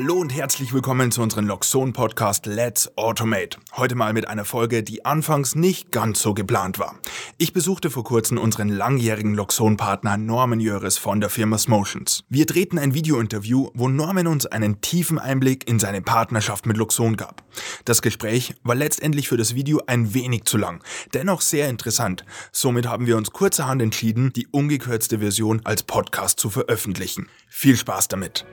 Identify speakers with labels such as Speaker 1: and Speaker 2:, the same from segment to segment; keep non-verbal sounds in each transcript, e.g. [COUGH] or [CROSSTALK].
Speaker 1: Hallo und herzlich willkommen zu unserem Loxon Podcast Let's Automate. Heute mal mit einer Folge, die anfangs nicht ganz so geplant war. Ich besuchte vor kurzem unseren langjährigen Loxon Partner Norman Jöris von der Firma Smotions. Wir drehten ein Videointerview, wo Norman uns einen tiefen Einblick in seine Partnerschaft mit Loxon gab. Das Gespräch war letztendlich für das Video ein wenig zu lang, dennoch sehr interessant. Somit haben wir uns kurzerhand entschieden, die ungekürzte Version als Podcast zu veröffentlichen. Viel Spaß damit!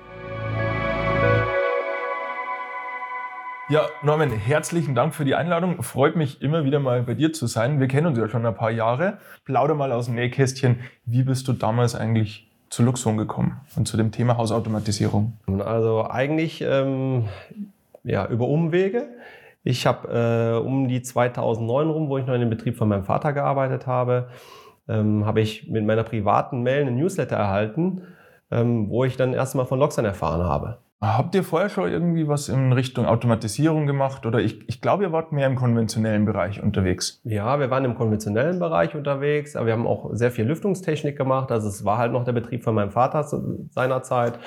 Speaker 1: Ja, Norman, herzlichen Dank für die Einladung. Freut mich immer wieder mal bei dir zu sein. Wir kennen uns ja schon ein paar Jahre. Plauder mal aus dem Nähkästchen. Wie bist du damals eigentlich zu Luxon gekommen und zu dem Thema Hausautomatisierung?
Speaker 2: Also eigentlich ähm, ja, über Umwege. Ich habe äh, um die 2009 rum, wo ich noch in dem Betrieb von meinem Vater gearbeitet habe, ähm, habe ich mit meiner privaten Mail einen Newsletter erhalten, ähm, wo ich dann erstmal von Loxon erfahren habe.
Speaker 1: Habt ihr vorher schon irgendwie was in Richtung Automatisierung gemacht? Oder ich, ich glaube, ihr wart mehr im konventionellen Bereich unterwegs.
Speaker 2: Ja, wir waren im konventionellen Bereich unterwegs, aber wir haben auch sehr viel Lüftungstechnik gemacht. Also es war halt noch der Betrieb von meinem Vater seinerzeit.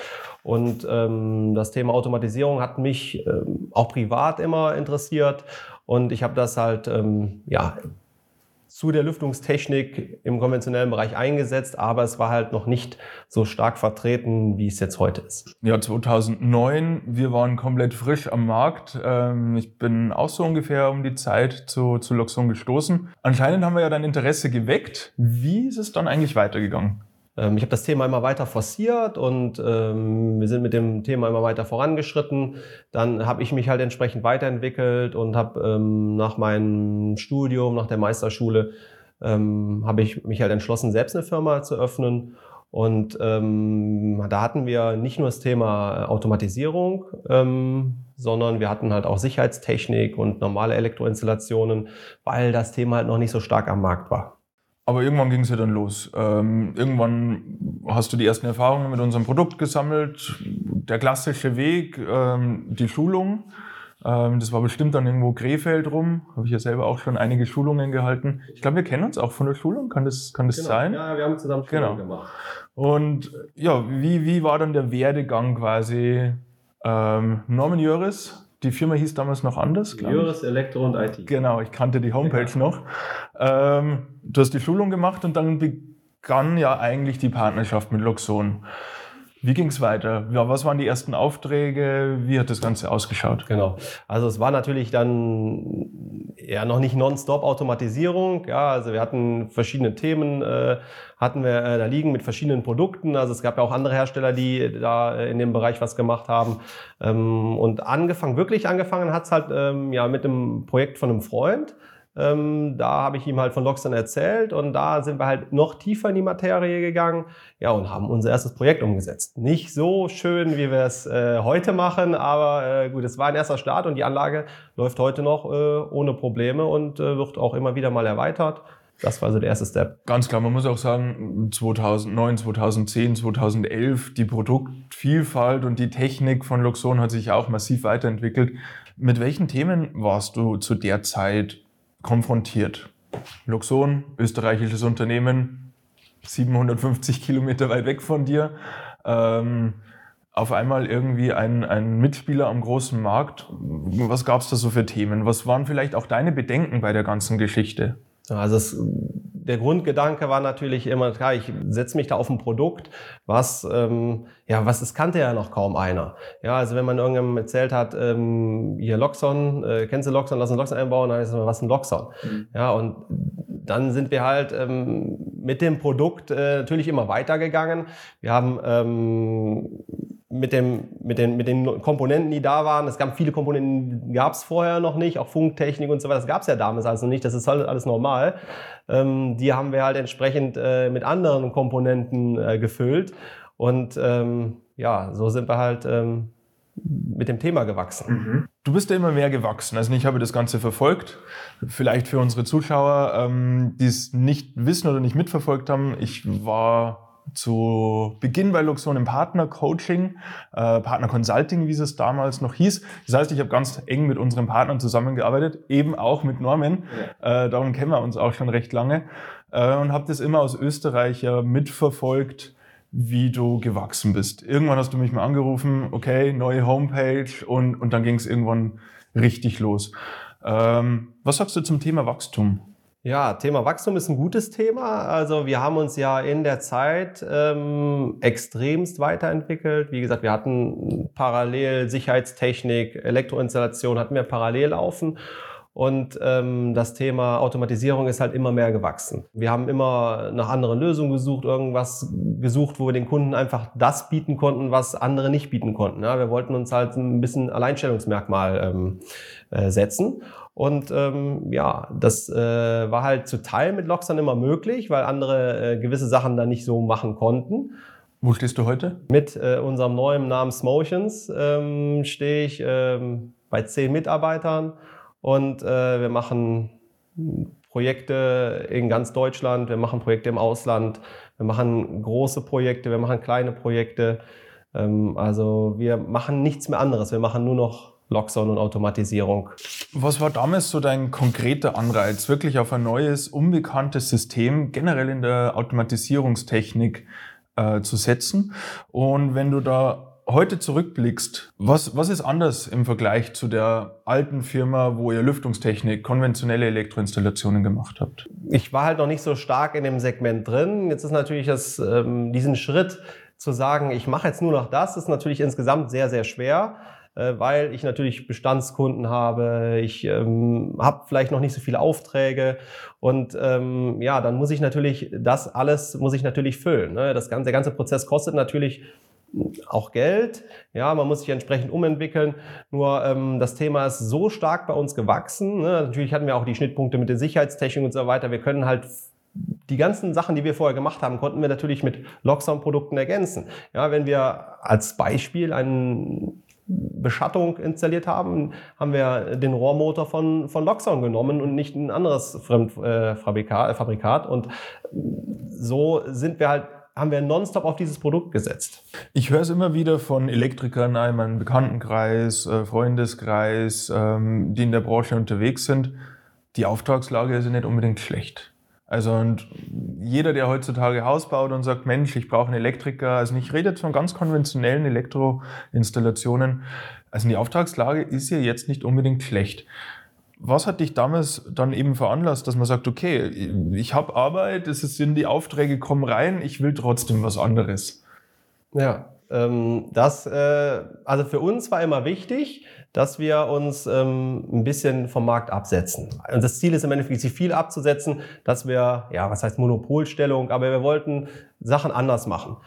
Speaker 2: Und ähm, das Thema Automatisierung hat mich ähm, auch privat immer interessiert. Und ich habe das halt ähm, ja, zu der Lüftungstechnik im konventionellen Bereich eingesetzt, aber es war halt noch nicht so stark vertreten, wie es jetzt heute ist.
Speaker 1: Ja, 2009, wir waren komplett frisch am Markt. Ähm, ich bin auch so ungefähr um die Zeit zu, zu Luxon gestoßen. Anscheinend haben wir ja dein Interesse geweckt. Wie ist es dann eigentlich weitergegangen?
Speaker 2: Ähm, ich habe das Thema immer weiter forciert und ähm, wir sind mit dem Thema immer weiter vorangeschritten. Dann habe ich mich halt entsprechend weiterentwickelt und habe ähm, nach meinem Studium, nach der Meisterschule, ähm, habe ich mich halt entschlossen, selbst eine Firma zu öffnen. Und ähm, da hatten wir nicht nur das Thema Automatisierung, ähm, sondern wir hatten halt auch Sicherheitstechnik und normale Elektroinstallationen, weil das Thema halt noch nicht so stark am Markt war.
Speaker 1: Aber irgendwann ging es ja dann los. Ähm, irgendwann hast du die ersten Erfahrungen mit unserem Produkt gesammelt. Der klassische Weg, ähm, die Schulung. Ähm, das war bestimmt dann irgendwo Krefeld rum. Habe ich ja selber auch schon einige Schulungen gehalten. Ich glaube, wir kennen uns auch von der Schulung. Kann das, kann das
Speaker 2: genau.
Speaker 1: sein?
Speaker 2: Ja, wir haben zusammen Schulung genau. gemacht.
Speaker 1: Und ja, wie, wie war dann der Werdegang quasi? Ähm, Norman Jöris, die Firma hieß damals noch anders,
Speaker 2: glaube ich. Juris Elektro und IT.
Speaker 1: Genau, ich kannte die Homepage ja. noch. Ähm, du hast die Schulung gemacht und dann begann ja eigentlich die Partnerschaft mit Luxon. Wie ging es weiter? Ja, was waren die ersten Aufträge? Wie hat das Ganze ausgeschaut?
Speaker 2: Genau. Also es war natürlich dann ja noch nicht nonstop Automatisierung. Ja, also wir hatten verschiedene Themen, äh, hatten wir äh, da liegen mit verschiedenen Produkten. Also es gab ja auch andere Hersteller, die da äh, in dem Bereich was gemacht haben. Ähm, und angefangen, wirklich angefangen hat's halt ähm, ja mit einem Projekt von einem Freund. Ähm, da habe ich ihm halt von Loxton erzählt und da sind wir halt noch tiefer in die Materie gegangen ja, und haben unser erstes Projekt umgesetzt. Nicht so schön, wie wir es äh, heute machen, aber äh, gut, es war ein erster Start und die Anlage läuft heute noch äh, ohne Probleme und äh, wird auch immer wieder mal erweitert. Das war so der erste Step.
Speaker 1: Ganz klar, man muss auch sagen, 2009, 2010, 2011, die Produktvielfalt und die Technik von Luxon hat sich auch massiv weiterentwickelt. Mit welchen Themen warst du zu der Zeit konfrontiert. Luxon, österreichisches Unternehmen, 750 Kilometer weit weg von dir. Ähm, auf einmal irgendwie ein, ein Mitspieler am großen Markt. Was gab es da so für Themen? Was waren vielleicht auch deine Bedenken bei der ganzen Geschichte?
Speaker 2: Also es der Grundgedanke war natürlich immer, klar, ich setze mich da auf ein Produkt, was, ähm, ja, was es kannte ja noch kaum einer. Ja, also wenn man irgendjemandem erzählt hat, ähm, hier Loxon, äh, kennst du Loxon, lass uns Loxon einbauen, dann heißt es, was ist ein Loxon? Mhm. Ja, und dann sind wir halt ähm, mit dem Produkt äh, natürlich immer weitergegangen. Wir haben ähm, mit, dem, mit, den, mit den Komponenten, die da waren. Es gab viele Komponenten, die gab es vorher noch nicht, auch Funktechnik und so weiter. Das gab es ja damals also nicht, das ist halt alles normal. Ähm, die haben wir halt entsprechend äh, mit anderen Komponenten äh, gefüllt. Und ähm, ja, so sind wir halt ähm, mit dem Thema gewachsen.
Speaker 1: Mhm. Du bist ja immer mehr gewachsen. Also ich habe das Ganze verfolgt. Vielleicht für unsere Zuschauer, ähm, die es nicht wissen oder nicht mitverfolgt haben. Ich war zu Beginn bei Luxon im Partner-Coaching, äh, Partner-Consulting, wie es damals noch hieß. Das heißt, ich habe ganz eng mit unseren Partnern zusammengearbeitet, eben auch mit Norman. Ja. Äh, darum kennen wir uns auch schon recht lange. Äh, und habe das immer aus Österreich ja mitverfolgt, wie du gewachsen bist. Irgendwann hast du mich mal angerufen, okay, neue Homepage und, und dann ging es irgendwann richtig los. Ähm, was sagst du zum Thema Wachstum?
Speaker 2: Ja, Thema Wachstum ist ein gutes Thema. Also wir haben uns ja in der Zeit ähm, extremst weiterentwickelt. Wie gesagt, wir hatten parallel Sicherheitstechnik, Elektroinstallation hatten wir parallel laufen. Und ähm, das Thema Automatisierung ist halt immer mehr gewachsen. Wir haben immer nach anderen Lösungen gesucht, irgendwas gesucht, wo wir den Kunden einfach das bieten konnten, was andere nicht bieten konnten. Ja, wir wollten uns halt ein bisschen Alleinstellungsmerkmal ähm, äh, setzen. Und ähm, ja, das äh, war halt zu Teil mit Logs dann immer möglich, weil andere äh, gewisse Sachen dann nicht so machen konnten.
Speaker 1: Wo stehst du heute?
Speaker 2: Mit äh, unserem neuen Namen Smotions ähm, stehe ich ähm, bei zehn Mitarbeitern und äh, wir machen Projekte in ganz Deutschland, wir machen Projekte im Ausland, wir machen große Projekte, wir machen kleine Projekte. Ähm, also wir machen nichts mehr anderes, wir machen nur noch Lockdown und Automatisierung.
Speaker 1: Was war damals so dein konkreter Anreiz, wirklich auf ein neues, unbekanntes System generell in der Automatisierungstechnik äh, zu setzen? Und wenn du da heute zurückblickst, was, was ist anders im Vergleich zu der alten Firma, wo ihr Lüftungstechnik, konventionelle Elektroinstallationen gemacht habt?
Speaker 2: Ich war halt noch nicht so stark in dem Segment drin. Jetzt ist natürlich das, ähm, diesen Schritt zu sagen, ich mache jetzt nur noch das, ist natürlich insgesamt sehr, sehr schwer. Äh, weil ich natürlich Bestandskunden habe, ich ähm, habe vielleicht noch nicht so viele Aufträge und ähm, ja, dann muss ich natürlich das alles muss ich natürlich füllen. Ne? Das ganze, der ganze Prozess kostet natürlich auch Geld. Ja, man muss sich entsprechend umentwickeln. Nur ähm, das Thema ist so stark bei uns gewachsen. Ne? Natürlich hatten wir auch die Schnittpunkte mit der Sicherheitstechnik und so weiter. Wir können halt die ganzen Sachen, die wir vorher gemacht haben, konnten wir natürlich mit Lockdown-Produkten ergänzen. Ja, wenn wir als Beispiel einen Beschattung installiert haben, haben wir den Rohrmotor von, von Loxon genommen und nicht ein anderes Fremdfabrikat. Äh, Fabrikat. Und so sind wir halt haben wir nonstop auf dieses Produkt gesetzt.
Speaker 1: Ich höre es immer wieder von Elektrikern in meinem Bekanntenkreis, äh, Freundeskreis, ähm, die in der Branche unterwegs sind. Die Auftragslage ist ja nicht unbedingt schlecht. Also und jeder, der heutzutage Haus baut und sagt, Mensch, ich brauche einen Elektriker, also ich rede jetzt von ganz konventionellen Elektroinstallationen, also die Auftragslage ist ja jetzt nicht unbedingt schlecht. Was hat dich damals dann eben veranlasst, dass man sagt, okay, ich habe Arbeit, es sind die Aufträge kommen rein, ich will trotzdem was anderes?
Speaker 2: Ja, ähm, das, äh, also für uns war immer wichtig, dass wir uns ähm, ein bisschen vom Markt absetzen. Und das Ziel ist im Endeffekt, sich viel abzusetzen, dass wir, ja, was heißt Monopolstellung, aber wir wollten Sachen anders machen.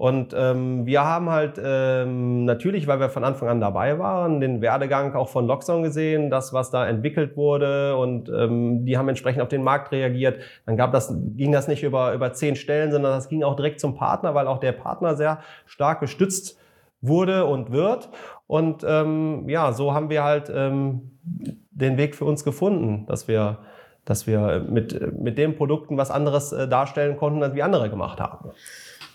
Speaker 2: Und ähm, wir haben halt ähm, natürlich, weil wir von Anfang an dabei waren, den Werdegang auch von Loxon gesehen, das, was da entwickelt wurde und ähm, die haben entsprechend auf den Markt reagiert. Dann gab das, ging das nicht über, über zehn Stellen, sondern das ging auch direkt zum Partner, weil auch der Partner sehr stark gestützt wurde und wird. Und ähm, ja, so haben wir halt ähm, den Weg für uns gefunden, dass wir dass wir mit, mit den Produkten was anderes äh, darstellen konnten, als wie andere gemacht haben.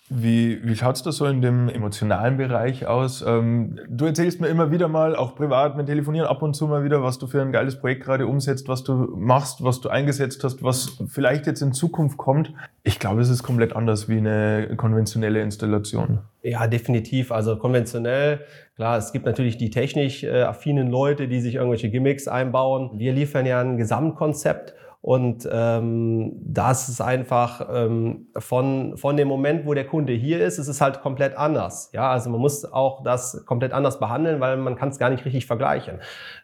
Speaker 1: Wie, wie schaut es da so in dem emotionalen Bereich aus? Ähm, du erzählst mir immer wieder mal, auch privat, mit Telefonieren ab und zu mal wieder, was du für ein geiles Projekt gerade umsetzt, was du machst, was du eingesetzt hast, was vielleicht jetzt in Zukunft kommt. Ich glaube, es ist komplett anders wie eine konventionelle Installation.
Speaker 2: Ja, definitiv. Also konventionell, klar, es gibt natürlich die technisch äh, affinen Leute, die sich irgendwelche Gimmicks einbauen. Wir liefern ja ein Gesamtkonzept und ähm, das ist einfach ähm, von, von dem Moment, wo der Kunde hier ist, ist es halt komplett anders. Ja, also man muss auch das komplett anders behandeln, weil man kann es gar nicht richtig vergleichen.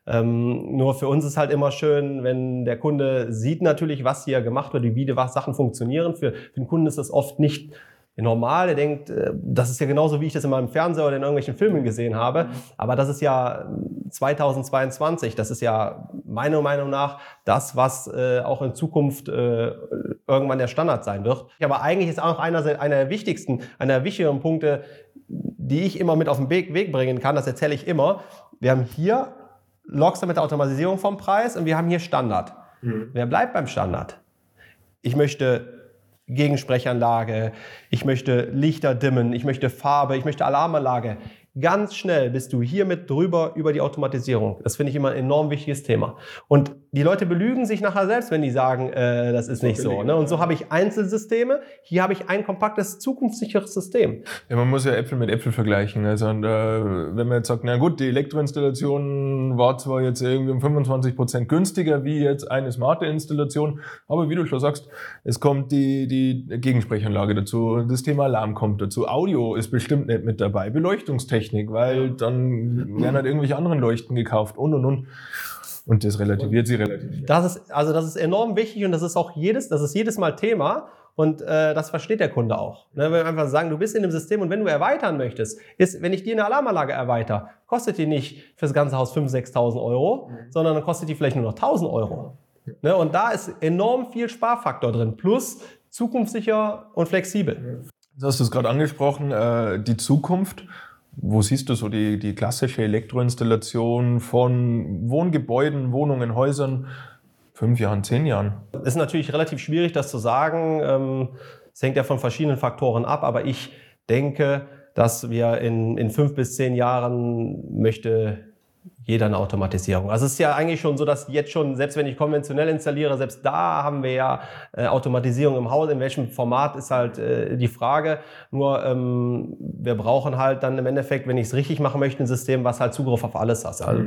Speaker 2: Ähm, nur für uns ist halt immer schön, wenn der Kunde sieht natürlich, was hier gemacht wird, wie die Sachen funktionieren. Für, für den Kunden ist das oft nicht normal. Er denkt, äh, das ist ja genauso, wie ich das in meinem Fernseher oder in irgendwelchen Filmen gesehen habe. Aber das ist ja 2022. Das ist ja meiner Meinung nach das, was äh, auch in Zukunft äh, irgendwann der Standard sein wird. Aber eigentlich ist auch einer, einer der wichtigsten, einer der wichtigeren Punkte, die ich immer mit auf den Weg, bringen kann. Das erzähle ich immer. Wir haben hier Logs mit der Automatisierung vom Preis und wir haben hier Standard. Mhm. Wer bleibt beim Standard? Ich möchte Gegensprechanlage, ich möchte Lichter dimmen, ich möchte Farbe, ich möchte Alarmanlage. Ganz schnell bist du hiermit drüber über die Automatisierung. Das finde ich immer ein enorm wichtiges Thema. Und die Leute belügen sich nachher selbst, wenn die sagen, äh, das ist nicht so. Ne? Und so habe ich Einzelsysteme. Hier habe ich ein kompaktes, zukunftssicheres System.
Speaker 1: Ja, man muss ja Äpfel mit Äpfel vergleichen. Also und, äh, wenn man jetzt sagt, na gut, die Elektroinstallation war zwar jetzt irgendwie um 25 Prozent günstiger wie jetzt eine smarte Installation, aber wie du schon sagst, es kommt die, die Gegensprechanlage dazu, das Thema Alarm kommt dazu, Audio ist bestimmt nicht mit dabei, Beleuchtungstechnik Technik, weil dann werden halt irgendwelche anderen Leuchten gekauft und und und. Und das relativiert sie relativ.
Speaker 2: Das ist, also das ist enorm wichtig und das ist auch jedes, das ist jedes Mal Thema. Und äh, das versteht der Kunde auch. Ne, wenn wir einfach sagen, du bist in dem System und wenn du erweitern möchtest, ist, wenn ich dir eine Alarmanlage erweitere, kostet die nicht für das ganze Haus 5.000, 6.000 Euro, mhm. sondern dann kostet die vielleicht nur noch 1.000 Euro. Ne, und da ist enorm viel Sparfaktor drin, plus zukunftssicher und flexibel.
Speaker 1: Du hast es gerade angesprochen, äh, die Zukunft. Wo siehst du so die, die klassische Elektroinstallation von Wohngebäuden, Wohnungen, Häusern? Fünf Jahren, zehn Jahren?
Speaker 2: Ist natürlich relativ schwierig, das zu sagen. Ähm, es hängt ja von verschiedenen Faktoren ab, aber ich denke, dass wir in, in fünf bis zehn Jahren möchte jeder eine Automatisierung. Also es ist ja eigentlich schon so, dass jetzt schon, selbst wenn ich konventionell installiere, selbst da haben wir ja äh, Automatisierung im Haus. In welchem Format ist halt äh, die Frage. Nur ähm, wir brauchen halt dann im Endeffekt, wenn ich es richtig machen möchte, ein System, was halt Zugriff auf alles hat. Also,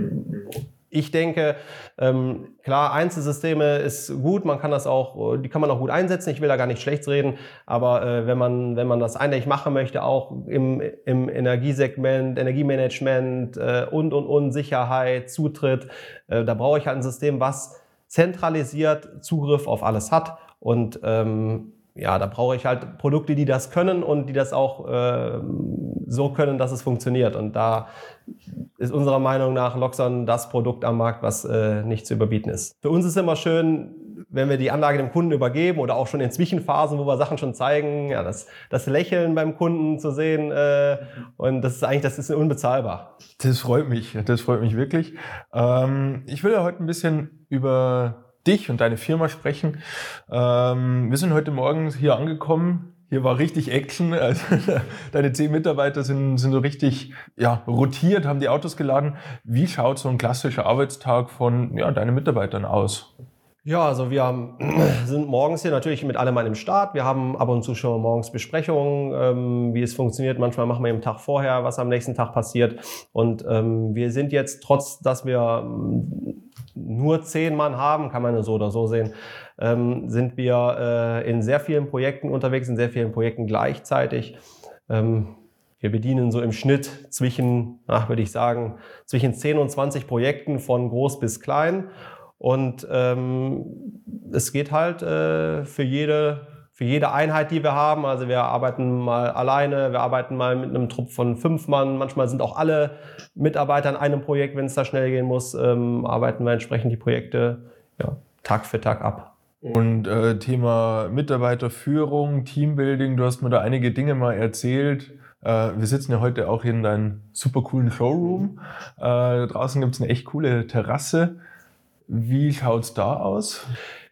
Speaker 2: ich denke, ähm, klar, Einzelsysteme ist gut, man kann das auch, die kann man auch gut einsetzen, ich will da gar nicht schlecht reden, aber äh, wenn, man, wenn man das einheitlich machen möchte, auch im, im Energiesegment, Energiemanagement äh, und, und, und, Sicherheit, Zutritt, äh, da brauche ich halt ein System, was zentralisiert Zugriff auf alles hat. Und ähm, ja, da brauche ich halt Produkte, die das können und die das auch äh, so können, dass es funktioniert. Und da ist unserer Meinung nach Loxon das Produkt am Markt, was äh, nicht zu überbieten ist. Für uns ist immer schön, wenn wir die Anlage dem Kunden übergeben oder auch schon in Zwischenphasen, wo wir Sachen schon zeigen, ja, das, das Lächeln beim Kunden zu sehen. Äh, und das ist eigentlich, das ist unbezahlbar.
Speaker 1: Das freut mich, das freut mich wirklich. Ähm, ich will ja heute ein bisschen über dich und deine Firma sprechen. Ähm, wir sind heute Morgen hier angekommen. Hier war richtig Action. [LAUGHS] Also, deine zehn Mitarbeiter sind, sind so richtig ja, rotiert, haben die Autos geladen. Wie schaut so ein klassischer Arbeitstag von ja, deinen Mitarbeitern aus?
Speaker 2: Ja, also wir [CLEARS THROAT] sind morgens hier natürlich mit allem an dem Start. Wir haben ab und zu schon morgens Besprechungen, ähm, wie es funktioniert. Manchmal machen wir im Tag vorher, was am nächsten Tag passiert. Und ähm, wir sind jetzt, trotz dass wir nur zehn Mann haben, kann man so oder so sehen, ähm, sind wir äh, in sehr vielen Projekten unterwegs, in sehr vielen Projekten gleichzeitig. Ähm, wir bedienen so im Schnitt zwischen, ach, würde ich sagen, zwischen 10 und 20 Projekten von groß bis klein. Und ähm, es geht halt äh, für jede für jede Einheit, die wir haben. Also wir arbeiten mal alleine, wir arbeiten mal mit einem Trupp von fünf Mann. Manchmal sind auch alle Mitarbeiter in einem Projekt, wenn es da schnell gehen muss, ähm, arbeiten wir entsprechend die Projekte ja, Tag für Tag ab.
Speaker 1: Und äh, Thema Mitarbeiterführung, Teambuilding, du hast mir da einige Dinge mal erzählt. Äh, wir sitzen ja heute auch in deinem super coolen Showroom. Äh, draußen gibt es eine echt coole Terrasse. Wie schaut es da aus?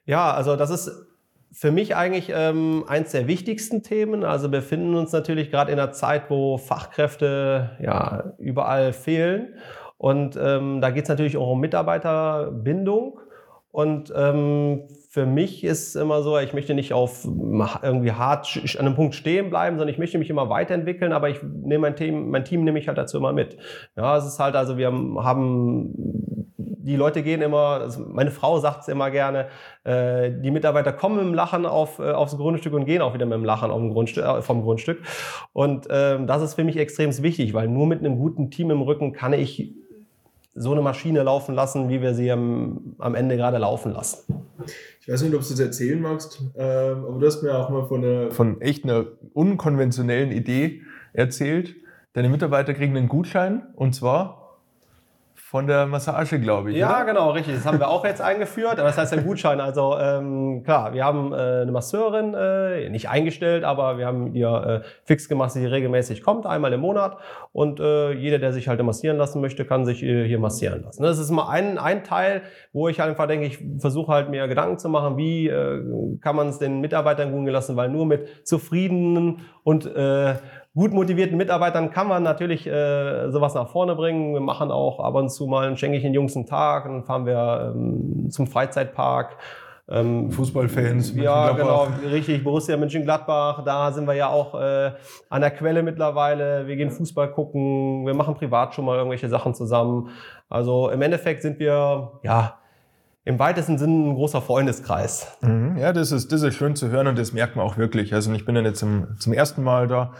Speaker 2: Ja, also das ist für mich eigentlich ähm, eins der wichtigsten Themen. Also wir befinden uns natürlich gerade in einer Zeit, wo Fachkräfte ja überall fehlen. Und ähm, da geht es natürlich auch um Mitarbeiterbindung. Und ähm, für mich ist immer so, ich möchte nicht auf irgendwie hart an einem Punkt stehen bleiben, sondern ich möchte mich immer weiterentwickeln, aber ich nehme mein Team, mein Team nehme ich halt dazu immer mit. Ja, es ist halt, also wir haben, die Leute gehen immer, also meine Frau sagt es immer gerne, äh, die Mitarbeiter kommen mit dem Lachen auf, äh, aufs Grundstück und gehen auch wieder mit dem Lachen auf dem Grundstück, äh, vom Grundstück. Und ähm, das ist für mich extrem wichtig, weil nur mit einem guten Team im Rücken kann ich so eine Maschine laufen lassen, wie wir sie am, am Ende gerade laufen lassen.
Speaker 1: Ich weiß nicht, ob du das erzählen magst, äh, aber du hast mir auch mal von, einer, von echt einer unkonventionellen Idee erzählt. Deine Mitarbeiter kriegen einen Gutschein und zwar von der Massage, glaube ich.
Speaker 2: Ja,
Speaker 1: oder?
Speaker 2: genau, richtig. Das haben wir auch jetzt [LAUGHS] eingeführt. Aber das heißt ein Gutschein. Also ähm, klar, wir haben äh, eine Masseurin äh, nicht eingestellt, aber wir haben ihr äh, fix gemacht, dass sie regelmäßig kommt, einmal im Monat. Und äh, jeder, der sich halt massieren lassen möchte, kann sich äh, hier massieren lassen. Das ist mal ein, ein Teil, wo ich einfach denke, ich versuche halt mir Gedanken zu machen, wie äh, kann man es den Mitarbeitern gut gelassen, weil nur mit zufriedenen und äh, gut motivierten Mitarbeitern kann man natürlich äh, sowas nach vorne bringen. Wir machen auch ab und zu mal, schenke ich den Jungs einen Tag, dann fahren wir ähm, zum Freizeitpark.
Speaker 1: Ähm, Fußballfans.
Speaker 2: Ja, genau, richtig. Borussia Mönchengladbach, da sind wir ja auch äh, an der Quelle mittlerweile. Wir gehen Fußball gucken, wir machen privat schon mal irgendwelche Sachen zusammen. Also im Endeffekt sind wir, ja, im weitesten Sinne ein großer Freundeskreis.
Speaker 1: Mhm, ja, das ist, das ist schön zu hören und das merkt man auch wirklich. Also ich bin ja jetzt zum, zum ersten Mal da.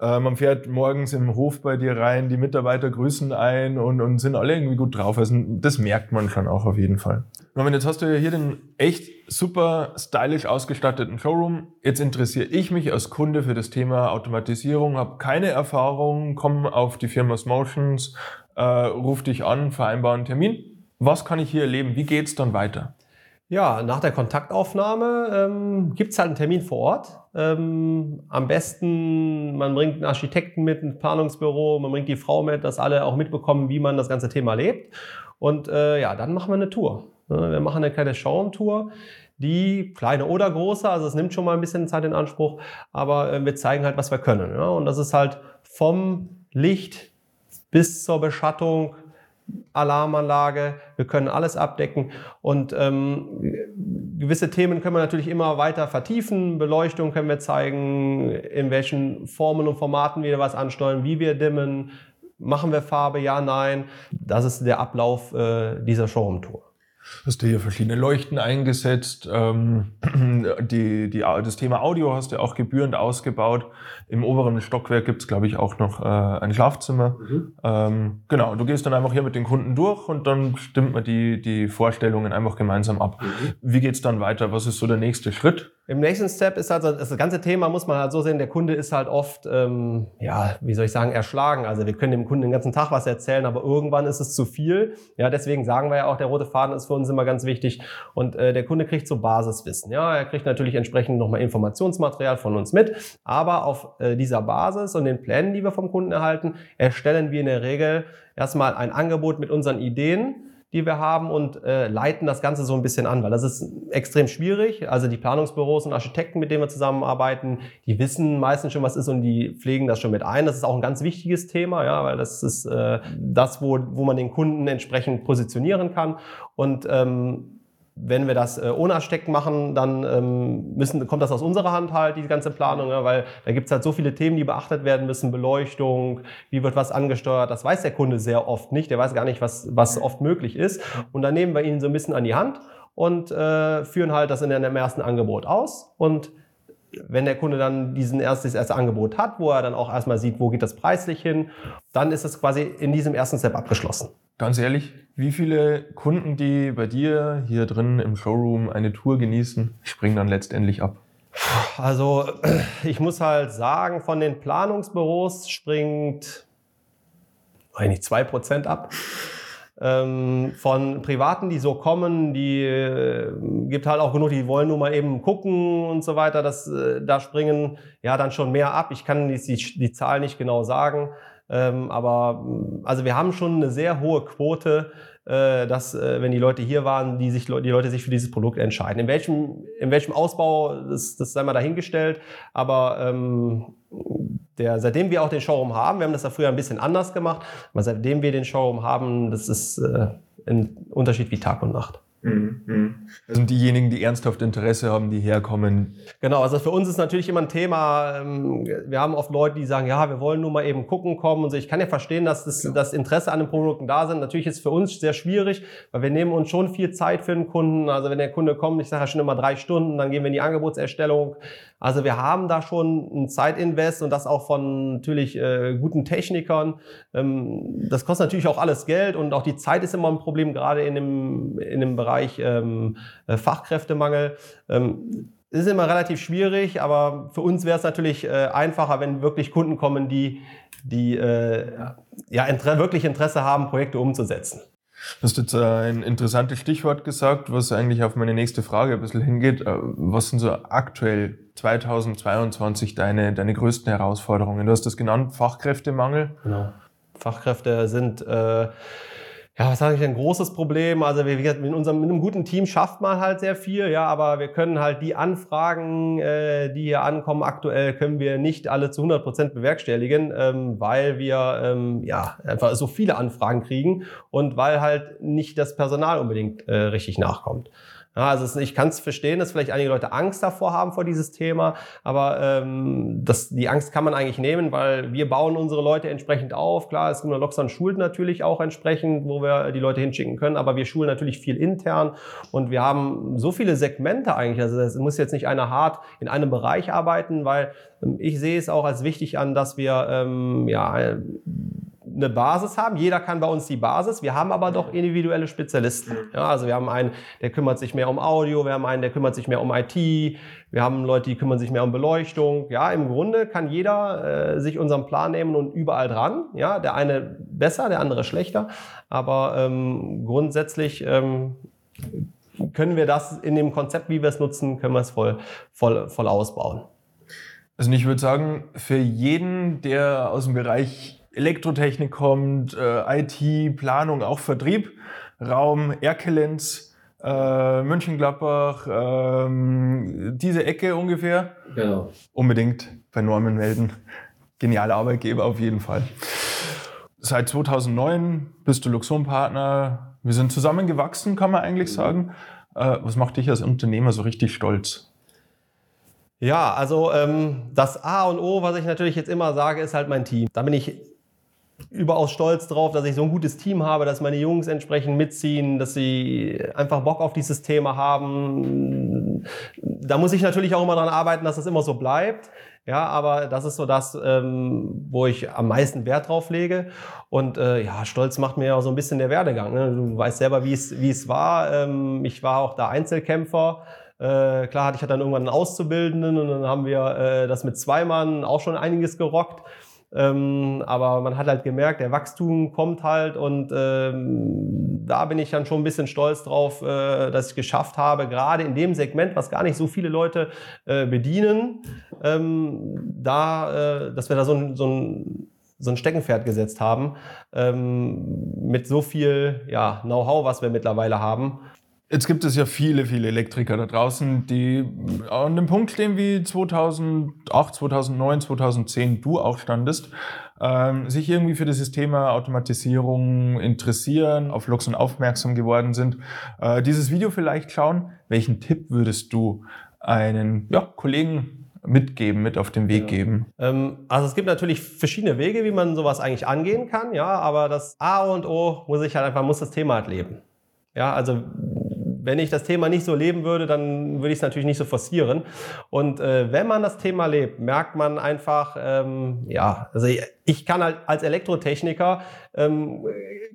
Speaker 1: Äh, man fährt morgens im Hof bei dir rein, die Mitarbeiter grüßen ein und, und sind alle irgendwie gut drauf. Also das merkt man schon auch auf jeden Fall. Norman, jetzt hast du ja hier den echt super stylisch ausgestatteten Showroom. Jetzt interessiere ich mich als Kunde für das Thema Automatisierung, habe keine Erfahrung, komme auf die Firma Motions, äh, ruf dich an, vereinbare einen Termin was kann ich hier erleben? Wie geht es dann weiter?
Speaker 2: Ja, nach der Kontaktaufnahme ähm, gibt es halt einen Termin vor Ort. Ähm, am besten, man bringt einen Architekten mit, ein Planungsbüro, man bringt die Frau mit, dass alle auch mitbekommen, wie man das ganze Thema lebt. Und äh, ja, dann machen wir eine Tour. Wir machen eine kleine Showroom-Tour, die kleine oder große, also es nimmt schon mal ein bisschen Zeit in Anspruch, aber äh, wir zeigen halt, was wir können. Ja? Und das ist halt vom Licht bis zur Beschattung, Alarmanlage, wir können alles abdecken und ähm, gewisse Themen können wir natürlich immer weiter vertiefen. Beleuchtung können wir zeigen, in welchen Formen und Formaten wir was ansteuern, wie wir dimmen, machen wir Farbe, ja, nein. Das ist der Ablauf äh, dieser Showroom-Tour.
Speaker 1: Hast du hier verschiedene Leuchten eingesetzt. Ähm, [CLEARS THROAT] die, die, das Thema Audio hast du auch gebührend ausgebaut. Im oberen Stockwerk gibt es, glaube ich, auch noch äh, ein Schlafzimmer. Mhm. Ähm, genau, du gehst dann einfach hier mit den Kunden durch und dann stimmt man die, die Vorstellungen einfach gemeinsam ab. Mhm. Wie geht's dann weiter? Was ist so der nächste Schritt?
Speaker 2: Im nächsten Step ist also das ganze Thema muss man halt so sehen, der Kunde ist halt oft, ähm, ja, wie soll ich sagen, erschlagen. Also wir können dem Kunden den ganzen Tag was erzählen, aber irgendwann ist es zu viel. Ja, deswegen sagen wir ja auch, der rote Faden ist für uns immer ganz wichtig. Und äh, der Kunde kriegt so Basiswissen. Ja, er kriegt natürlich entsprechend nochmal Informationsmaterial von uns mit, aber auf äh, dieser Basis und den Plänen, die wir vom Kunden erhalten, erstellen wir in der Regel erstmal ein Angebot mit unseren Ideen die wir haben und äh, leiten das Ganze so ein bisschen an, weil das ist extrem schwierig. Also die Planungsbüros und Architekten, mit denen wir zusammenarbeiten, die wissen meistens schon, was ist und die pflegen das schon mit ein. Das ist auch ein ganz wichtiges Thema, ja, weil das ist äh, das, wo, wo man den Kunden entsprechend positionieren kann. Und ähm, wenn wir das äh, ohne Architekten machen, dann ähm, müssen, kommt das aus unserer Hand halt, die ganze Planung, ja, weil da gibt es halt so viele Themen, die beachtet werden müssen, Beleuchtung, wie wird was angesteuert, das weiß der Kunde sehr oft nicht, der weiß gar nicht, was, was oft möglich ist. Und dann nehmen wir ihn so ein bisschen an die Hand und äh, führen halt das in einem ersten Angebot aus. Und wenn der Kunde dann diesen erst, das erste Angebot hat, wo er dann auch erstmal sieht, wo geht das preislich hin, dann ist es quasi in diesem ersten Step abgeschlossen.
Speaker 1: Ganz ehrlich, wie viele Kunden, die bei dir hier drin im Showroom eine Tour genießen, springen dann letztendlich ab?
Speaker 2: Also [CLEARS THROAT] ich muss halt sagen, von den Planungsbüros springt eigentlich zwei Prozent ab. Ähm, von Privaten, die so kommen, die äh, gibt halt auch genug, die wollen nur mal eben gucken und so weiter. Das, äh, da springen ja dann schon mehr ab. Ich kann die, die, die Zahl nicht genau sagen. Ähm, aber also wir haben schon eine sehr hohe Quote, äh, dass äh, wenn die Leute hier waren, die sich die Leute sich für dieses Produkt entscheiden. In welchem in welchem Ausbau, das, das sei mal dahingestellt. Aber ähm, der, seitdem wir auch den Showroom haben, wir haben das ja früher ein bisschen anders gemacht, aber seitdem wir den Showroom haben, das ist äh, ein Unterschied wie Tag und Nacht.
Speaker 1: Also diejenigen, die ernsthaft Interesse haben, die herkommen.
Speaker 2: Genau, also für uns ist natürlich immer ein Thema, ähm, wir haben oft Leute, die sagen, ja, wir wollen nur mal eben gucken kommen und so. Ich kann ja verstehen, dass das, das Interesse an den Produkten da sind. Natürlich ist es für uns sehr schwierig, weil wir nehmen uns schon viel Zeit für den Kunden. Also wenn der Kunde kommt, ich sage ja schon immer drei Stunden, dann gehen wir in die Angebotserstellung. Also wir haben da schon ein Zeitinvest und das auch von natürlich äh, guten Technikern. Ähm, das kostet natürlich auch alles Geld und auch die Zeit ist immer ein Problem, gerade in dem, in dem Bereich ähm, äh, Fachkräftemangel. Ähm, ist immer relativ schwierig, aber für uns wäre es natürlich äh, einfacher, wenn wirklich Kunden kommen, die, die äh, ja, Inter wirklich Interesse haben, Projekte umzusetzen.
Speaker 1: Du hast jetzt ein interessantes Stichwort gesagt, was eigentlich auf meine nächste Frage ein bisschen hingeht. Äh, was sind so aktuell 2022 deine, deine größten Herausforderungen? Du hast das genannt, Fachkräftemangel.
Speaker 2: Genau. Fachkräfte sind äh, ja, was sage ich, ein großes Problem. Also wir, in unserem mit einem guten Team schafft man halt sehr viel, ja, aber wir können halt die Anfragen, äh, die hier ankommen, aktuell können wir nicht alle zu 100 Prozent bewerkstelligen, ähm, weil wir ähm, ja einfach so viele Anfragen kriegen und weil halt nicht das Personal unbedingt äh, richtig nachkommt. Ja, also ich kann es verstehen, dass vielleicht einige Leute Angst davor haben vor dieses Thema, aber ähm, das, die Angst kann man eigentlich nehmen, weil wir bauen unsere Leute entsprechend auf. Klar, es gibt Loxon schult natürlich auch entsprechend, wo wir die Leute hinschicken können, aber wir schulen natürlich viel intern und wir haben so viele Segmente eigentlich. Also es muss jetzt nicht einer hart in einem Bereich arbeiten, weil ähm, ich sehe es auch als wichtig an, dass wir ähm, ja eine Basis haben. Jeder kann bei uns die Basis. Wir haben aber doch individuelle Spezialisten. Ja, also wir haben einen, der kümmert sich mehr um Audio, wir haben einen, der kümmert sich mehr um IT, wir haben Leute, die kümmern sich mehr um Beleuchtung. Ja, im Grunde kann jeder äh, sich unseren Plan nehmen und überall dran. Ja, der eine besser, der andere schlechter. Aber ähm, grundsätzlich ähm, können wir das in dem Konzept, wie wir es nutzen, können wir es voll, voll, voll ausbauen.
Speaker 1: Also ich würde sagen, für jeden, der aus dem Bereich Elektrotechnik kommt, äh, IT, Planung, auch Vertrieb, Raum, Erkelenz, äh, Mönchengladbach, äh, diese Ecke ungefähr. Genau. Unbedingt bei Norman melden. Genialer Arbeitgeber auf jeden Fall. Seit 2009 bist du Luxon-Partner. Wir sind zusammengewachsen, kann man eigentlich sagen. Äh, was macht dich als Unternehmer so richtig stolz?
Speaker 2: Ja, also ähm, das A und O, was ich natürlich jetzt immer sage, ist halt mein Team. Da bin ich überaus stolz drauf, dass ich so ein gutes Team habe, dass meine Jungs entsprechend mitziehen, dass sie einfach Bock auf dieses Thema haben. Da muss ich natürlich auch immer dran arbeiten, dass das immer so bleibt. Ja, aber das ist so das, ähm, wo ich am meisten Wert drauf lege. Und äh, ja, Stolz macht mir ja auch so ein bisschen der Werdegang. Ne? Du weißt selber, wie es wie es war. Ähm, ich war auch da Einzelkämpfer. Äh, klar hatte ich dann irgendwann einen Auszubildenden und dann haben wir äh, das mit zwei Mann auch schon einiges gerockt. Ähm, aber man hat halt gemerkt, der Wachstum kommt halt und ähm, da bin ich dann schon ein bisschen stolz drauf, äh, dass ich geschafft habe, gerade in dem Segment, was gar nicht so viele Leute äh, bedienen, ähm, da, äh, dass wir da so ein, so ein so ein Steckenpferd gesetzt haben, ähm, mit so viel ja, Know-how, was wir mittlerweile haben.
Speaker 1: Jetzt gibt es ja viele, viele Elektriker da draußen, die an dem Punkt stehen, wie 2008, 2009, 2010 du auch standest, ähm, sich irgendwie für dieses Thema Automatisierung interessieren, auf Luxon aufmerksam geworden sind, äh, dieses Video vielleicht schauen. Welchen Tipp würdest du einen ja, Kollegen mitgeben, mit auf den Weg geben?
Speaker 2: Ähm, also es gibt natürlich verschiedene Wege, wie man sowas eigentlich angehen kann, ja, aber das A und O muss ich halt einfach, muss das Thema halt leben. Ja, also wenn ich das Thema nicht so leben würde, dann würde ich es natürlich nicht so forcieren. Und äh, wenn man das Thema lebt, merkt man einfach, ähm, ja, also ich, ich kann halt als Elektrotechniker, ähm,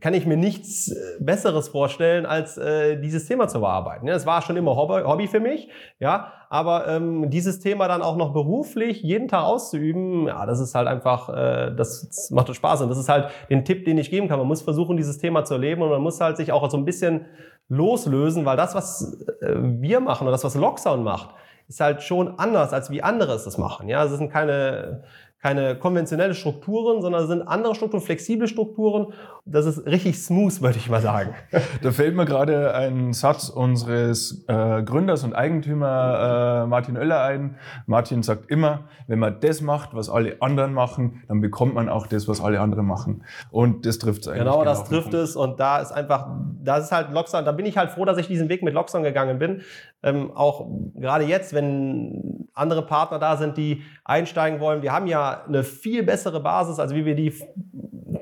Speaker 2: kann ich mir nichts Besseres vorstellen, als äh, dieses Thema zu bearbeiten. Ja, es war schon immer Hobby, Hobby für mich, ja, aber ähm, dieses Thema dann auch noch beruflich jeden Tag auszuüben, ja, das ist halt einfach, äh, das, das macht Spaß und das ist halt den Tipp, den ich geben kann. Man muss versuchen, dieses Thema zu erleben und man muss halt sich auch so ein bisschen loslösen, weil das, was äh, wir machen oder das, was Lockdown macht, ist halt schon anders, als wie andere es das machen. Ja, es sind keine keine konventionelle Strukturen, sondern sind andere Strukturen, flexible Strukturen. Das ist richtig smooth, würde ich mal sagen. [LAUGHS]
Speaker 1: Da fällt mir gerade ein Satz unseres äh, Gründers und Eigentümer äh, Martin Oeller ein. Martin sagt immer, wenn man das macht, was alle anderen machen, dann bekommt man auch das, was alle anderen machen. Und das trifft es eigentlich.
Speaker 2: Genau, genau das trifft es. Und da ist einfach, das ist halt Lockdown. Da bin ich halt froh, dass ich diesen Weg mit Lockdown gegangen bin. Ähm, auch gerade jetzt, wenn andere Partner da sind, die einsteigen wollen. Wir haben ja eine viel bessere Basis, als wie wir die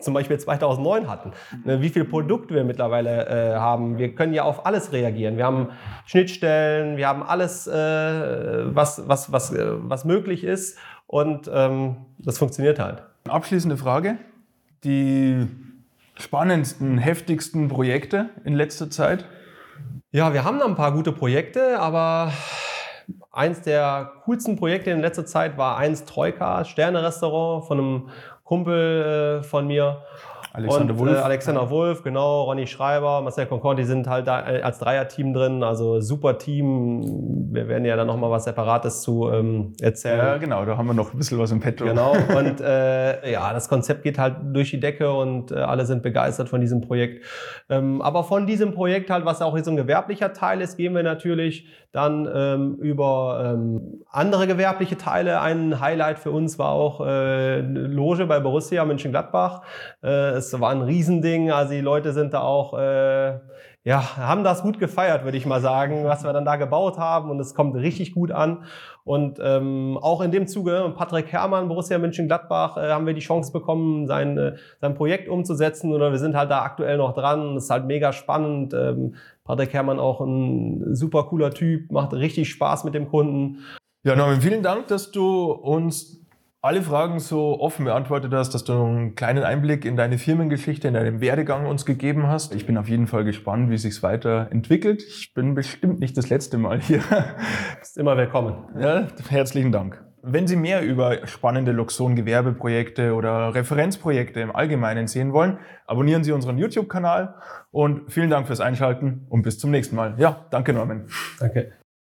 Speaker 2: zum Beispiel 2009 hatten. Ne, wie viele Produkte wir mittlerweile äh, haben. Wir können ja auf alles reagieren. Wir haben Schnittstellen, wir haben alles, äh, was, was, was, äh, was möglich ist. Und ähm, das funktioniert halt.
Speaker 1: Abschließende Frage. Die spannendsten, heftigsten Projekte in letzter Zeit?
Speaker 2: Ja, wir haben da ein paar gute Projekte, aber eins der coolsten Projekte in letzter Zeit war eins Troika, Sterne-Restaurant von einem Kumpel äh, von mir. Alexander und, Wolf. Äh, Alexander Wolf, genau, Ronny Schreiber, Marcel Concord, die sind halt da äh, als Dreierteam drin, also super Team. Wir werden ja dann nochmal was Separates zu ähm, erzählen. Ja,
Speaker 1: genau, da haben wir noch ein bisschen was im Petto.
Speaker 2: Genau, [LAUGHS] und äh, ja, das Konzept geht halt durch die Decke und äh, alle sind begeistert von diesem Projekt. Ähm, aber von diesem Projekt halt, was auch jetzt ein gewerblicher Teil ist, gehen wir natürlich dann ähm, über ähm, andere gewerbliche Teile. Ein Highlight für uns war auch äh, Loge bei Borussia Mönchengladbach. Äh, es war ein Riesending. Also die Leute sind da auch, äh, ja, haben das gut gefeiert, würde ich mal sagen, was wir dann da gebaut haben. Und es kommt richtig gut an. Und ähm, auch in dem Zuge, Patrick Herrmann, Borussia Mönchengladbach, äh, haben wir die Chance bekommen, sein, äh, sein Projekt umzusetzen. Oder wir sind halt da aktuell noch dran. Das ist halt mega spannend. Ähm, Patrick Herrmann auch ein super cooler Typ, macht richtig Spaß mit dem Kunden.
Speaker 1: Ja, Norman, vielen Dank, dass du uns alle Fragen so offen beantwortet hast, dass du einen kleinen Einblick in deine Firmengeschichte, in deinen Werdegang uns gegeben hast. Ich bin auf jeden Fall gespannt, wie sich weiterentwickelt. Ich bin bestimmt nicht das letzte Mal hier.
Speaker 2: Du bist immer willkommen.
Speaker 1: Ja, herzlichen Dank. Wenn Sie mehr über spannende Luxon-Gewerbeprojekte oder Referenzprojekte im Allgemeinen sehen wollen, abonnieren Sie unseren YouTube-Kanal und vielen Dank fürs Einschalten und bis zum nächsten Mal. Ja, danke Norman.
Speaker 2: Danke.